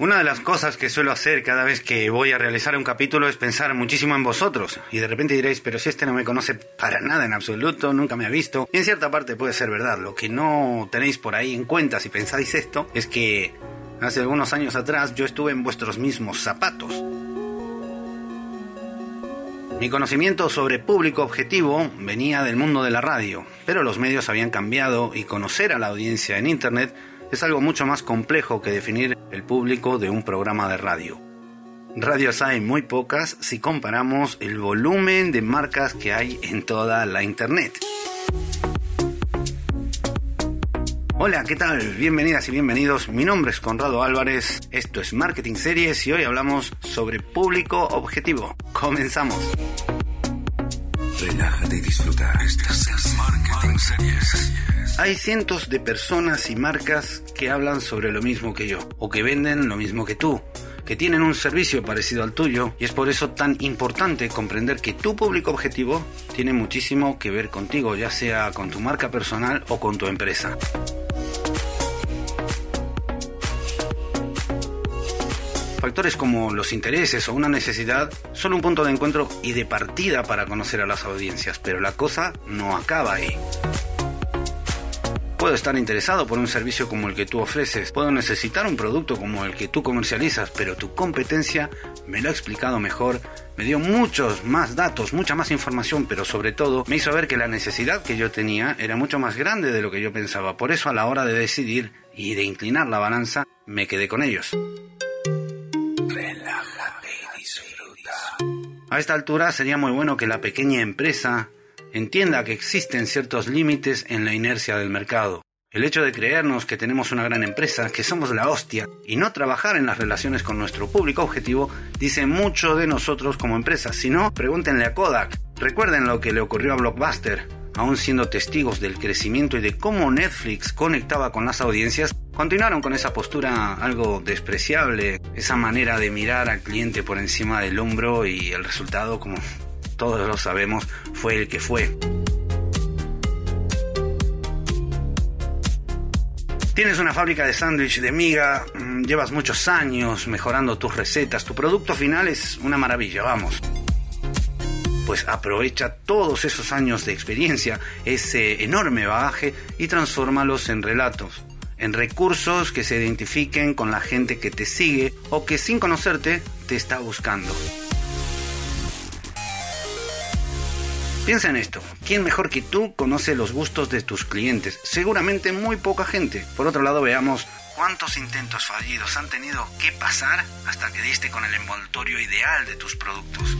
Una de las cosas que suelo hacer cada vez que voy a realizar un capítulo es pensar muchísimo en vosotros. Y de repente diréis, pero si este no me conoce para nada en absoluto, nunca me ha visto. Y en cierta parte puede ser verdad. Lo que no tenéis por ahí en cuenta si pensáis esto es que hace algunos años atrás yo estuve en vuestros mismos zapatos. Mi conocimiento sobre público objetivo venía del mundo de la radio, pero los medios habían cambiado y conocer a la audiencia en Internet es algo mucho más complejo que definir el público de un programa de radio. Radios hay muy pocas si comparamos el volumen de marcas que hay en toda la Internet. Hola, ¿qué tal? Bienvenidas y bienvenidos. Mi nombre es Conrado Álvarez, esto es Marketing Series y hoy hablamos sobre público objetivo. Comenzamos. Relájate y disfruta. Estas Marketing Series. Hay cientos de personas y marcas que hablan sobre lo mismo que yo, o que venden lo mismo que tú, que tienen un servicio parecido al tuyo, y es por eso tan importante comprender que tu público objetivo tiene muchísimo que ver contigo, ya sea con tu marca personal o con tu empresa. Factores como los intereses o una necesidad son un punto de encuentro y de partida para conocer a las audiencias, pero la cosa no acaba ahí. Puedo estar interesado por un servicio como el que tú ofreces, puedo necesitar un producto como el que tú comercializas, pero tu competencia me lo ha explicado mejor, me dio muchos más datos, mucha más información, pero sobre todo me hizo ver que la necesidad que yo tenía era mucho más grande de lo que yo pensaba. Por eso a la hora de decidir y de inclinar la balanza, me quedé con ellos. A esta altura sería muy bueno que la pequeña empresa entienda que existen ciertos límites en la inercia del mercado. El hecho de creernos que tenemos una gran empresa, que somos la hostia, y no trabajar en las relaciones con nuestro público objetivo, dice mucho de nosotros como empresa. Si no, pregúntenle a Kodak. Recuerden lo que le ocurrió a Blockbuster. Aún siendo testigos del crecimiento y de cómo Netflix conectaba con las audiencias, continuaron con esa postura algo despreciable, esa manera de mirar al cliente por encima del hombro y el resultado, como todos lo sabemos, fue el que fue. Tienes una fábrica de sándwich de miga, mm, llevas muchos años mejorando tus recetas, tu producto final es una maravilla, vamos. Pues aprovecha todos esos años de experiencia, ese enorme bagaje y transfórmalos en relatos, en recursos que se identifiquen con la gente que te sigue o que sin conocerte te está buscando. Piensa en esto, ¿quién mejor que tú conoce los gustos de tus clientes? Seguramente muy poca gente. Por otro lado, veamos cuántos intentos fallidos han tenido que pasar hasta que diste con el envoltorio ideal de tus productos.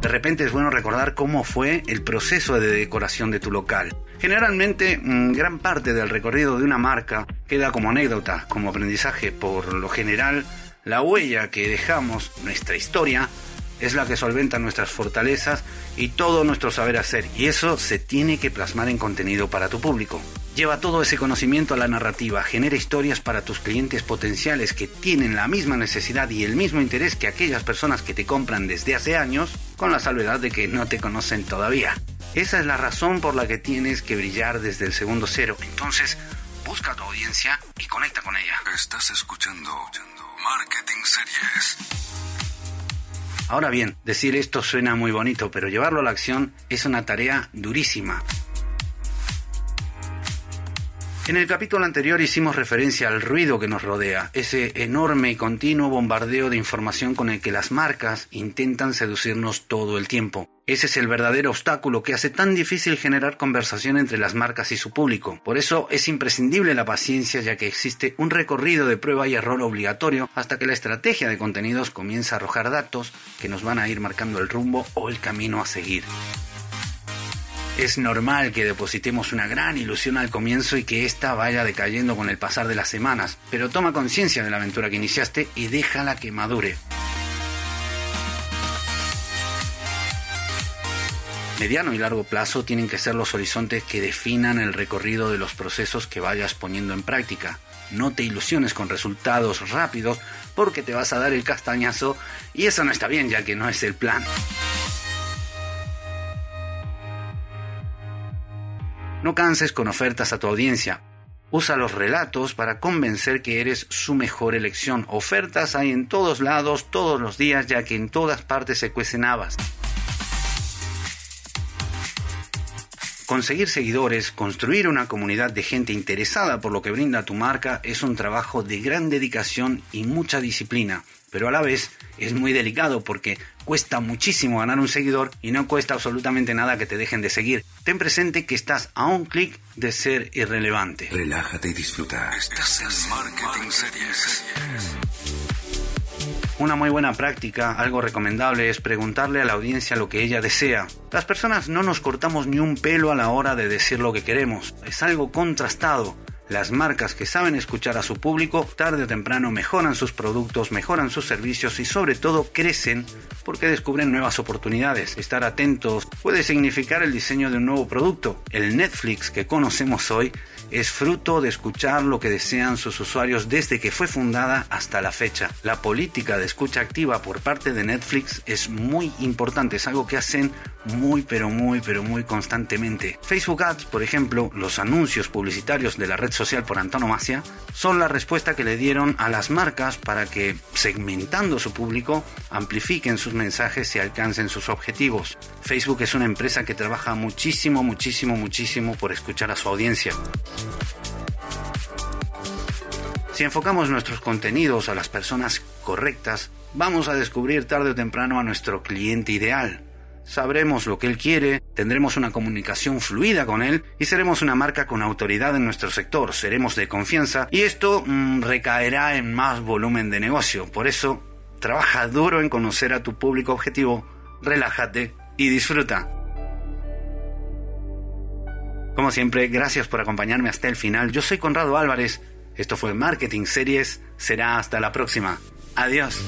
De repente es bueno recordar cómo fue el proceso de decoración de tu local. Generalmente, mm, gran parte del recorrido de una marca queda como anécdota, como aprendizaje. Por lo general, la huella que dejamos, nuestra historia, es la que solventa nuestras fortalezas y todo nuestro saber hacer, y eso se tiene que plasmar en contenido para tu público. Lleva todo ese conocimiento a la narrativa, genera historias para tus clientes potenciales que tienen la misma necesidad y el mismo interés que aquellas personas que te compran desde hace años, con la salvedad de que no te conocen todavía. Esa es la razón por la que tienes que brillar desde el segundo cero. Entonces, busca tu audiencia y conecta con ella. Estás escuchando Marketing Series. Ahora bien, decir esto suena muy bonito, pero llevarlo a la acción es una tarea durísima. En el capítulo anterior hicimos referencia al ruido que nos rodea, ese enorme y continuo bombardeo de información con el que las marcas intentan seducirnos todo el tiempo. Ese es el verdadero obstáculo que hace tan difícil generar conversación entre las marcas y su público. Por eso es imprescindible la paciencia ya que existe un recorrido de prueba y error obligatorio hasta que la estrategia de contenidos comienza a arrojar datos que nos van a ir marcando el rumbo o el camino a seguir. Es normal que depositemos una gran ilusión al comienzo y que ésta vaya decayendo con el pasar de las semanas, pero toma conciencia de la aventura que iniciaste y déjala que madure. Mediano y largo plazo tienen que ser los horizontes que definan el recorrido de los procesos que vayas poniendo en práctica. No te ilusiones con resultados rápidos porque te vas a dar el castañazo y eso no está bien ya que no es el plan. No canses con ofertas a tu audiencia. Usa los relatos para convencer que eres su mejor elección. Ofertas hay en todos lados, todos los días, ya que en todas partes se cuecen habas. Conseguir seguidores, construir una comunidad de gente interesada por lo que brinda tu marca es un trabajo de gran dedicación y mucha disciplina pero a la vez es muy delicado porque cuesta muchísimo ganar un seguidor y no cuesta absolutamente nada que te dejen de seguir. Ten presente que estás a un clic de ser irrelevante. Relájate y disfruta. Estás en Marketing Series. Una muy buena práctica, algo recomendable, es preguntarle a la audiencia lo que ella desea. Las personas no nos cortamos ni un pelo a la hora de decir lo que queremos. Es algo contrastado. Las marcas que saben escuchar a su público tarde o temprano mejoran sus productos, mejoran sus servicios y sobre todo crecen porque descubren nuevas oportunidades. Estar atentos puede significar el diseño de un nuevo producto. El Netflix que conocemos hoy es fruto de escuchar lo que desean sus usuarios desde que fue fundada hasta la fecha. La política de escucha activa por parte de Netflix es muy importante, es algo que hacen muy pero muy pero muy constantemente. Facebook Ads, por ejemplo, los anuncios publicitarios de la red social por antonomasia, son la respuesta que le dieron a las marcas para que, segmentando su público, amplifiquen sus mensajes y alcancen sus objetivos. Facebook es una empresa que trabaja muchísimo, muchísimo, muchísimo por escuchar a su audiencia. Si enfocamos nuestros contenidos a las personas correctas, vamos a descubrir tarde o temprano a nuestro cliente ideal sabremos lo que él quiere, tendremos una comunicación fluida con él y seremos una marca con autoridad en nuestro sector, seremos de confianza y esto mm, recaerá en más volumen de negocio. Por eso, trabaja duro en conocer a tu público objetivo, relájate y disfruta. Como siempre, gracias por acompañarme hasta el final. Yo soy Conrado Álvarez. Esto fue Marketing Series. Será hasta la próxima. Adiós.